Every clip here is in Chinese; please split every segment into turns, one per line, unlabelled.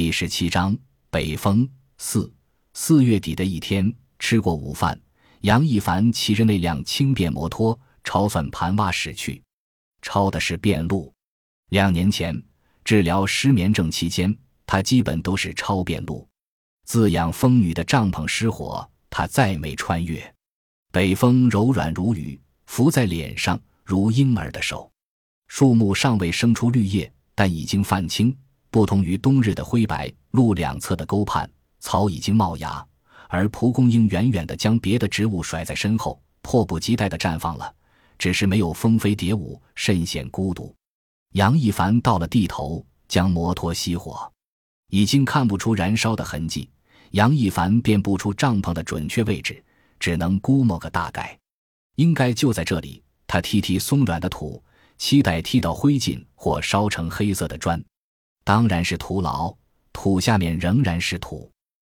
第十七章北风四四月底的一天，吃过午饭，杨一凡骑着那辆轻便摩托朝算盘洼驶去，抄的是便路。两年前治疗失眠症期间，他基本都是抄便路。自养风女的帐篷失火，他再没穿越。北风柔软如雨，拂在脸上如婴儿的手。树木尚未生出绿叶，但已经泛青。不同于冬日的灰白，路两侧的沟畔草已经冒芽，而蒲公英远远地将别的植物甩在身后，迫不及待地绽放了。只是没有蜂飞蝶舞，甚显孤独。杨一凡到了地头，将摩托熄火，已经看不出燃烧的痕迹。杨一凡辨不出帐篷的准确位置，只能估摸个大概，应该就在这里。他踢踢松软的土，期待踢到灰烬或烧成黑色的砖。当然是徒劳，土下面仍然是土。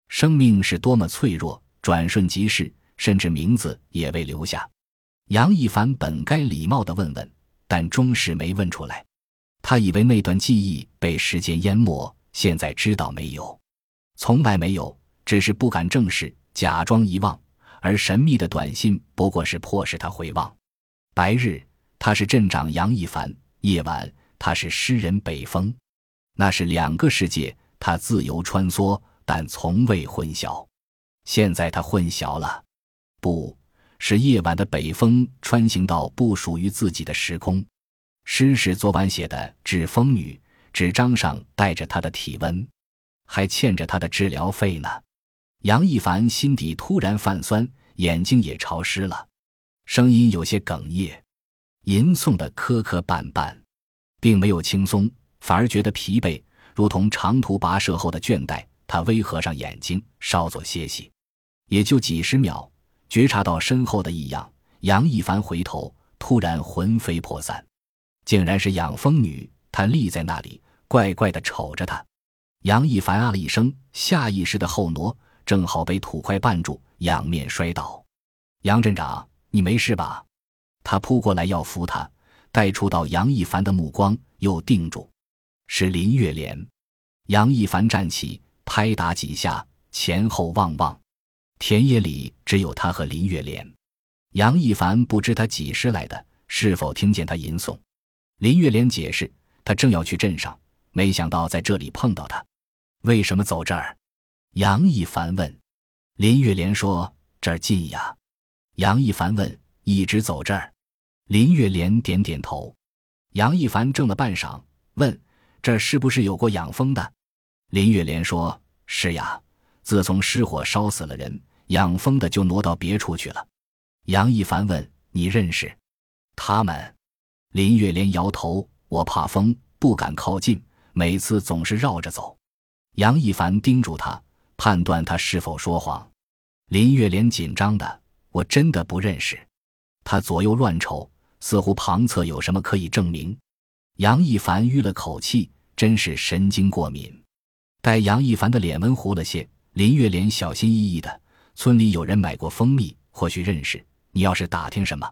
生命是多么脆弱，转瞬即逝，甚至名字也未留下。杨一凡本该礼貌地问问，但终是没问出来。他以为那段记忆被时间淹没，现在知道没有，从来没有，只是不敢正视，假装遗忘。而神秘的短信不过是迫使他回望。白日，他是镇长杨一凡；夜晚，他是诗人北风。那是两个世界，他自由穿梭，但从未混淆。现在他混淆了，不是夜晚的北风穿行到不属于自己的时空。诗是昨晚写的《纸风女》，纸张上带着她的体温，还欠着她的治疗费呢。杨一凡心底突然泛酸，眼睛也潮湿了，声音有些哽咽，吟诵的磕磕绊绊，并没有轻松。反而觉得疲惫，如同长途跋涉后的倦怠。他微合上眼睛，稍作歇息，也就几十秒，觉察到身后的异样。杨一凡回头，突然魂飞魄散，竟然是养蜂女。她立在那里，怪怪的瞅着他。杨一凡啊了一声，下意识的后挪，正好被土块绊住，仰面摔倒。杨镇长，你没事吧？他扑过来要扶他，带触到杨一凡的目光，又定住。是林月莲，杨一凡站起，拍打几下，前后望望，田野里只有他和林月莲。杨一凡不知他几时来的，是否听见他吟诵。林月莲解释，他正要去镇上，没想到在这里碰到他。为什么走这儿？杨一凡问。林月莲说：“这儿近呀。”杨一凡问：“一直走这儿？”林月莲点点头。杨一凡怔了半晌，问。这是不是有过养蜂的？林月莲说：“是呀，自从失火烧死了人，养蜂的就挪到别处去了。”杨一凡问：“你认识他们？”林月莲摇头：“我怕风，不敢靠近，每次总是绕着走。”杨一凡叮嘱他，判断他是否说谎。林月莲紧张的：“我真的不认识。”他左右乱瞅，似乎旁侧有什么可以证明。杨一凡吁了口气，真是神经过敏。待杨一凡的脸温糊了些，林月莲小心翼翼的：“村里有人买过蜂蜜，或许认识。你要是打听什么？”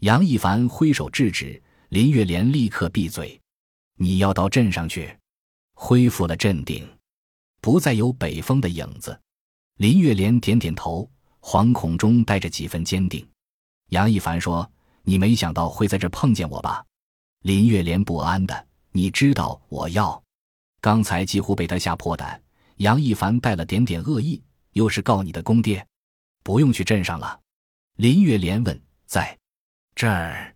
杨一凡挥手制止，林月莲立刻闭嘴：“你要到镇上去。”恢复了镇定，不再有北风的影子。林月莲点点头，惶恐中带着几分坚定。杨一凡说：“你没想到会在这碰见我吧？”林月莲不安的，你知道我要，刚才几乎被他吓破胆。杨一凡带了点点恶意，又是告你的公爹，不用去镇上了。林月莲问，在这儿？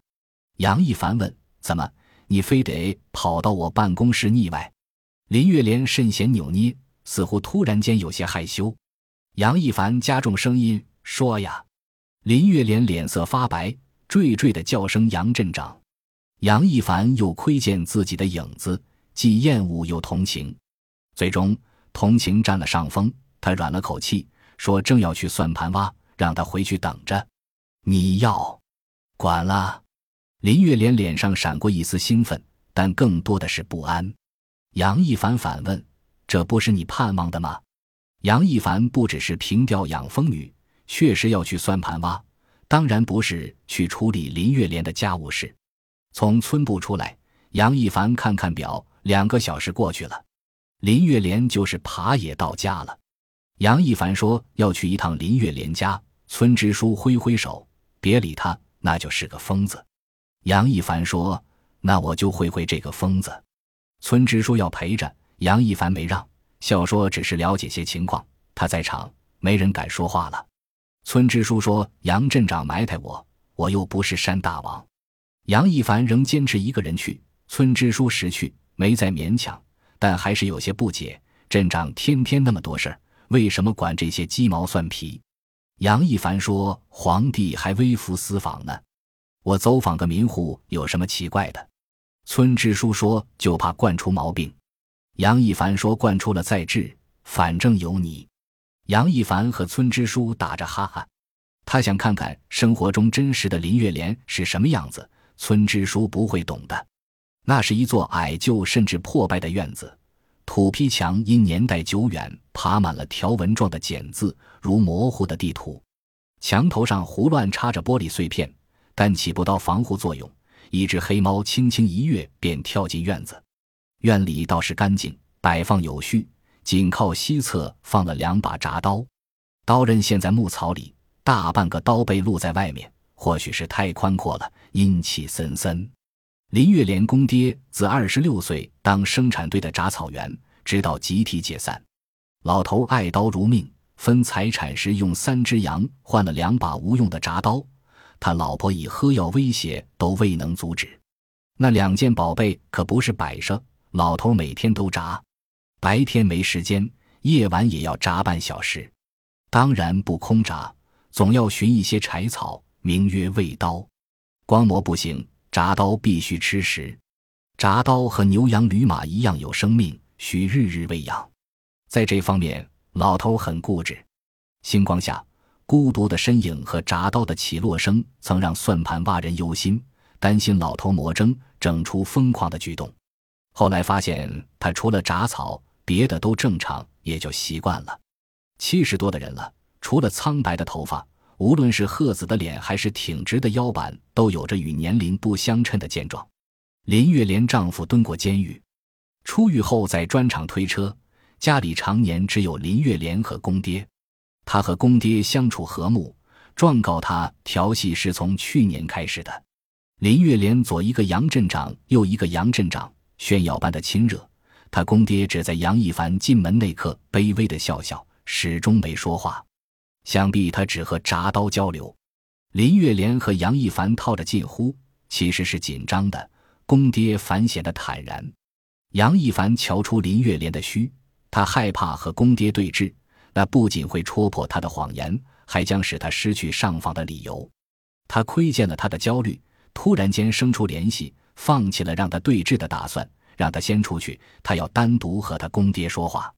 杨一凡问，怎么你非得跑到我办公室腻歪？林月莲甚显扭捏，似乎突然间有些害羞。杨一凡加重声音说呀，林月莲脸色发白，惴惴的叫声杨镇长。杨一凡又窥见自己的影子，既厌恶又同情，最终同情占了上风。他软了口气，说：“正要去算盘洼，让他回去等着。”你要管了？林月莲脸上闪过一丝兴奋，但更多的是不安。杨一凡反问：“这不是你盼望的吗？”杨一凡不只是凭吊养蜂女，确实要去算盘洼，当然不是去处理林月莲的家务事。从村部出来，杨一凡看看表，两个小时过去了。林月莲就是爬也到家了。杨一凡说要去一趟林月莲家，村支书挥挥手，别理他，那就是个疯子。杨一凡说：“那我就会会这个疯子。”村支书要陪着，杨一凡没让，笑说只是了解些情况，他在场，没人敢说话了。村支书说：“杨镇长埋汰我，我又不是山大王。”杨一凡仍坚持一个人去，村支书识趣，没再勉强，但还是有些不解：镇长天天那么多事儿。为什么管这些鸡毛蒜皮？杨一凡说：“皇帝还微服私访呢，我走访个民户有什么奇怪的？”村支书说：“就怕惯出毛病。”杨一凡说：“惯出了再治，反正有你。”杨一凡和村支书打着哈哈，他想看看生活中真实的林月莲是什么样子。村支书不会懂的，那是一座矮旧甚至破败的院子。土坯墙因年代久远，爬满了条纹状的茧字，如模糊的地图。墙头上胡乱插着玻璃碎片，但起不到防护作用。一只黑猫轻轻一跃，便跳进院子。院里倒是干净，摆放有序。紧靠西侧放了两把铡刀，刀刃陷在木槽里，大半个刀背露在外面。或许是太宽阔了，阴气森森。林月莲公爹自二十六岁当生产队的铡草员，直到集体解散。老头爱刀如命，分财产时用三只羊换了两把无用的铡刀。他老婆以喝药威胁都未能阻止。那两件宝贝可不是摆设，老头每天都铡，白天没时间，夜晚也要铡半小时。当然不空铡，总要寻一些柴草，名曰喂刀。光磨不行。铡刀必须吃食，铡刀和牛羊驴马一样有生命，需日日喂养。在这方面，老头很固执。星光下，孤独的身影和铡刀的起落声，曾让算盘挖人忧心，担心老头魔怔，整出疯狂的举动。后来发现他除了铡草，别的都正常，也就习惯了。七十多的人了，除了苍白的头发。无论是鹤子的脸，还是挺直的腰板，都有着与年龄不相称的健壮。林月莲丈夫蹲过监狱，出狱后在砖厂推车，家里常年只有林月莲和公爹。他和公爹相处和睦，状告他调戏是从去年开始的。林月莲左一个杨镇长，右一个杨镇长，炫耀般的亲热。他公爹只在杨一凡进门那刻卑微的笑笑，始终没说话。想必他只和铡刀交流。林月莲和杨一凡套着近乎，其实是紧张的。公爹反显得坦然。杨一凡瞧出林月莲的虚，他害怕和公爹对峙，那不仅会戳破他的谎言，还将使他失去上访的理由。他窥见了他的焦虑，突然间生出联系，放弃了让他对峙的打算，让他先出去，他要单独和他公爹说话。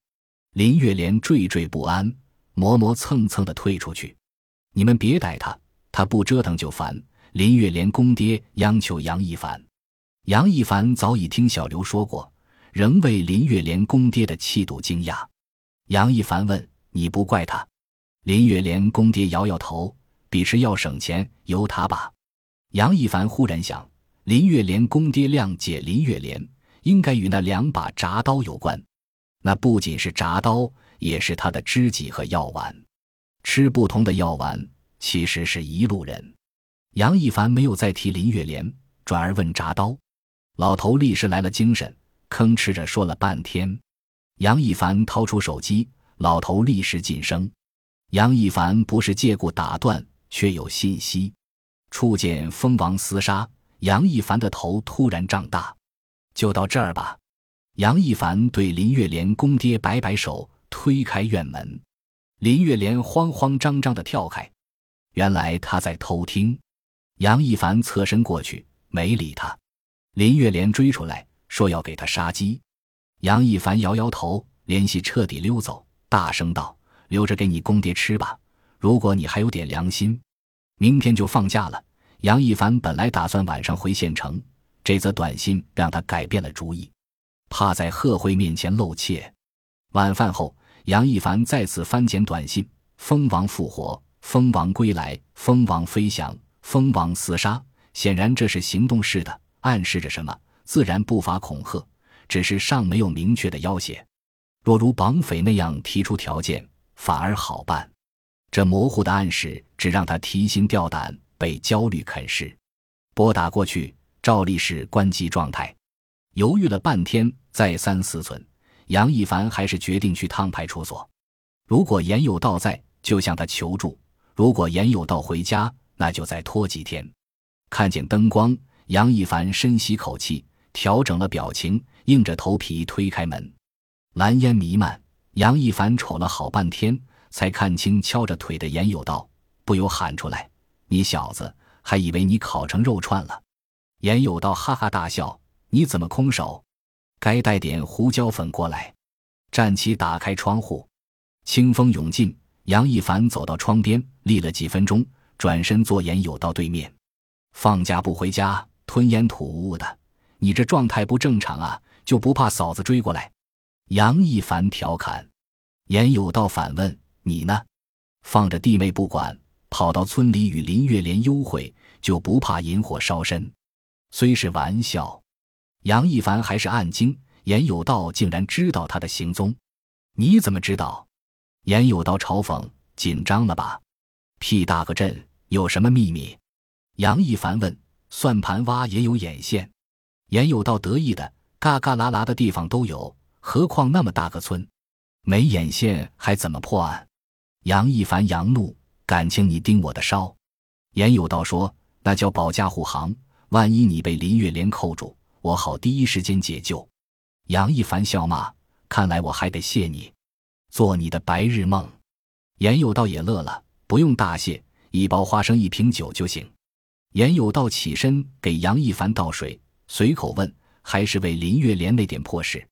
林月莲惴惴不安。磨磨蹭蹭的退出去，你们别逮他，他不折腾就烦。林月莲公爹央求杨一凡，杨一凡早已听小刘说过，仍为林月莲公爹的气度惊讶。杨一凡问：“你不怪他？”林月莲公爹摇摇头：“彼时要省钱，由他吧。”杨一凡忽然想，林月莲公爹谅解林月莲，应该与那两把铡刀有关。那不仅是铡刀。也是他的知己和药丸，吃不同的药丸，其实是一路人。杨一凡没有再提林月莲，转而问铡刀。老头立时来了精神，吭哧着说了半天。杨一凡掏出手机，老头立时噤声。杨一凡不是借故打断，却有信息。触见蜂王厮杀，杨一凡的头突然胀大。就到这儿吧。杨一凡对林月莲公爹摆摆手。推开院门，林月莲慌慌张张的跳开。原来他在偷听。杨一凡侧身过去，没理他。林月莲追出来，说要给他杀鸡。杨一凡摇摇头，联系彻底溜走，大声道：“留着给你公爹吃吧。如果你还有点良心，明天就放假了。”杨一凡本来打算晚上回县城，这则短信让他改变了主意，怕在贺慧面前露怯。晚饭后。杨一凡再次翻检短信：“蜂王复活，蜂王归来，蜂王飞翔，蜂王厮杀。”显然这是行动式的，暗示着什么？自然不乏恐吓，只是尚没有明确的要挟。若如绑匪那样提出条件，反而好办。这模糊的暗示只让他提心吊胆，被焦虑啃噬。拨打过去，照例是关机状态。犹豫了半天，再三思忖，杨一凡还是决定去趟派出所。如果严有道在，就向他求助；如果严有道回家，那就再拖几天。看见灯光，杨一凡深吸口气，调整了表情，硬着头皮推开门。蓝烟弥漫，杨一凡瞅了好半天，才看清敲着腿的严有道，不由喊出来：“你小子，还以为你烤成肉串了！”严有道哈哈大笑：“你怎么空手？该带点胡椒粉过来。”站起，打开窗户，清风涌进。杨一凡走到窗边，立了几分钟，转身坐严有道对面。放假不回家，吞烟吐雾的，你这状态不正常啊！就不怕嫂子追过来？杨一凡调侃。严有道反问：“你呢？放着弟妹不管，跑到村里与林月莲幽会，就不怕引火烧身？”虽是玩笑，杨一凡还是暗惊：严有道竟然知道他的行踪。你怎么知道？严有道嘲讽：“紧张了吧？屁大个阵，有什么秘密？”杨一凡问：“算盘挖也有眼线？”严有道得意的：“嘎嘎啦啦的地方都有，何况那么大个村，没眼线还怎么破案？”杨一凡扬怒：“感情你盯我的梢？”严有道说：“那叫保驾护航，万一你被林月莲扣住，我好第一时间解救。”杨一凡笑骂：“看来我还得谢你，做你的白日梦。”严有道也乐了：“不用大谢，一包花生，一瓶酒就行。”严有道起身给杨一凡倒水，随口问：“还是为林月莲那点破事？”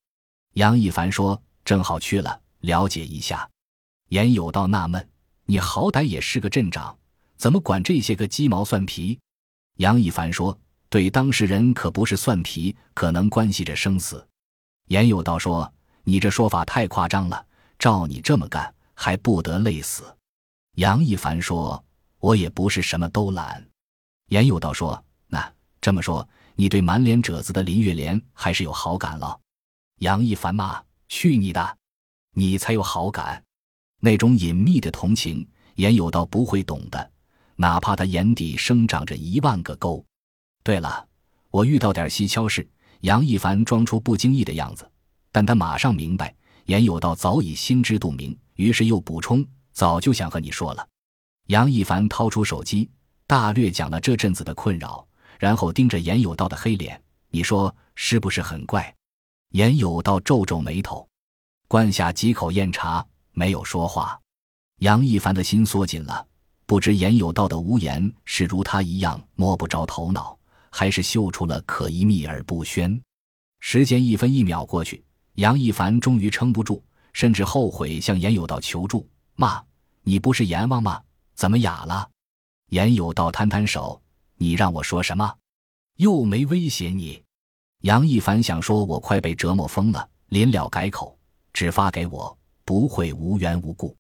杨一凡说：“正好去了，了解一下。”严有道纳闷：“你好歹也是个镇长，怎么管这些个鸡毛蒜皮？”杨一凡说：“对当事人可不是蒜皮，可能关系着生死。”严有道说：“你这说法太夸张了，照你这么干，还不得累死？”杨一凡说：“我也不是什么都懒。”严有道说：“那这么说，你对满脸褶子的林月莲还是有好感了？”杨一凡骂：“去你的！你才有好感，那种隐秘的同情，严有道不会懂的，哪怕他眼底生长着一万个沟。”对了，我遇到点蹊跷事。杨一凡装出不经意的样子，但他马上明白，严有道早已心知肚明，于是又补充：“早就想和你说了。”杨一凡掏出手机。大略讲了这阵子的困扰，然后盯着严有道的黑脸，你说是不是很怪？严有道皱皱眉头，灌下几口酽茶，没有说话。杨一凡的心缩紧了，不知严有道的无言是如他一样摸不着头脑，还是嗅出了可疑秘而不宣。时间一分一秒过去，杨一凡终于撑不住，甚至后悔向严有道求助，骂：“你不是阎王吗？怎么哑了？”严有道摊摊手：“你让我说什么？又没威胁你。”杨一凡想说：“我快被折磨疯了。”临了改口：“只发给我，不会无缘无故。”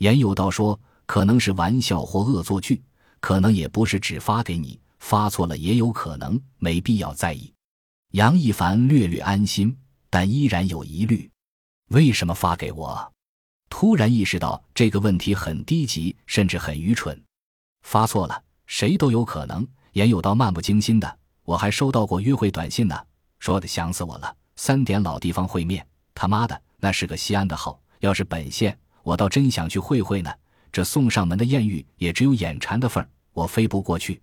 严有道说：“可能是玩笑或恶作剧，可能也不是只发给你，发错了也有可能，没必要在意。”杨一凡略略安心，但依然有疑虑：为什么发给我？突然意识到这个问题很低级，甚至很愚蠢。发错了，谁都有可能。严有道漫不经心的，我还收到过约会短信呢，说的想死我了。三点老地方会面，他妈的，那是个西安的号。要是本县，我倒真想去会会呢。这送上门的艳遇也只有眼馋的份儿，我飞不过去。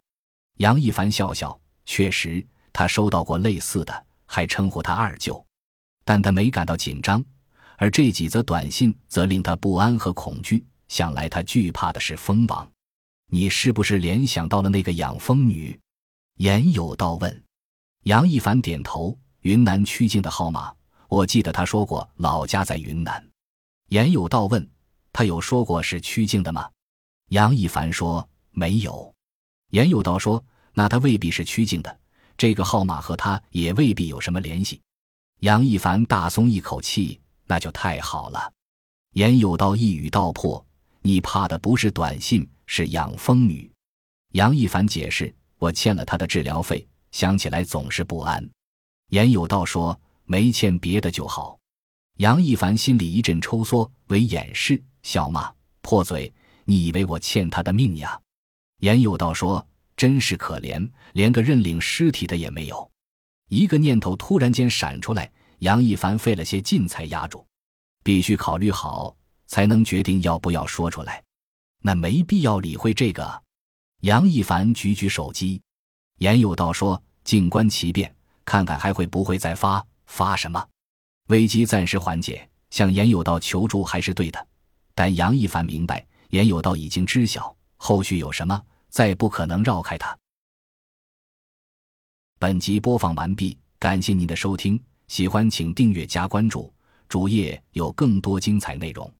杨一凡笑笑，确实，他收到过类似的，还称呼他二舅，但他没感到紧张，而这几则短信则令他不安和恐惧。想来他惧怕的是蜂王。你是不是联想到了那个养蜂女？严有道问。杨一凡点头。云南曲靖的号码，我记得他说过老家在云南。严有道问：他有说过是曲靖的吗？杨一凡说没有。严有道说：那他未必是曲靖的，这个号码和他也未必有什么联系。杨一凡大松一口气，那就太好了。严有道一语道破：你怕的不是短信。是养蜂女，杨一凡解释：“我欠了她的治疗费，想起来总是不安。”严有道说：“没欠别的就好。”杨一凡心里一阵抽缩，为掩饰，笑骂：“破嘴！你以为我欠他的命呀？”严有道说：“真是可怜，连个认领尸体的也没有。”一个念头突然间闪出来，杨一凡费了些劲才压住，必须考虑好，才能决定要不要说出来。那没必要理会这个。杨一凡举举手机，严有道说：“静观其变，看看还会不会再发发什么。”危机暂时缓解，向严有道求助还是对的。但杨一凡明白，严有道已经知晓后续有什么，再不可能绕开它。本集播放完毕，感谢您的收听，喜欢请订阅加关注，主页有更多精彩内容。